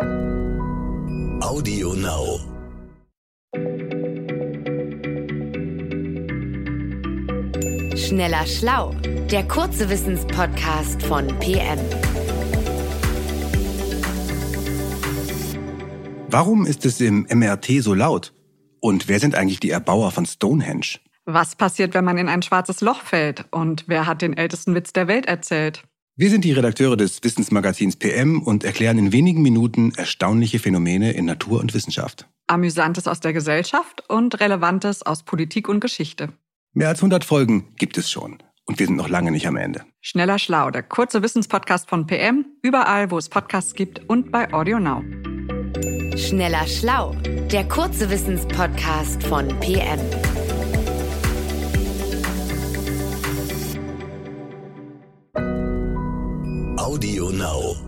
Audio Now. Schneller Schlau, der kurze Wissenspodcast von PM. Warum ist es im MRT so laut? Und wer sind eigentlich die Erbauer von Stonehenge? Was passiert, wenn man in ein schwarzes Loch fällt? Und wer hat den ältesten Witz der Welt erzählt? Wir sind die Redakteure des Wissensmagazins PM und erklären in wenigen Minuten erstaunliche Phänomene in Natur und Wissenschaft. Amüsantes aus der Gesellschaft und Relevantes aus Politik und Geschichte. Mehr als 100 Folgen gibt es schon. Und wir sind noch lange nicht am Ende. Schneller Schlau, der kurze Wissenspodcast von PM, überall, wo es Podcasts gibt und bei Audio Now. Schneller Schlau, der kurze Wissenspodcast von PM. Audio Now.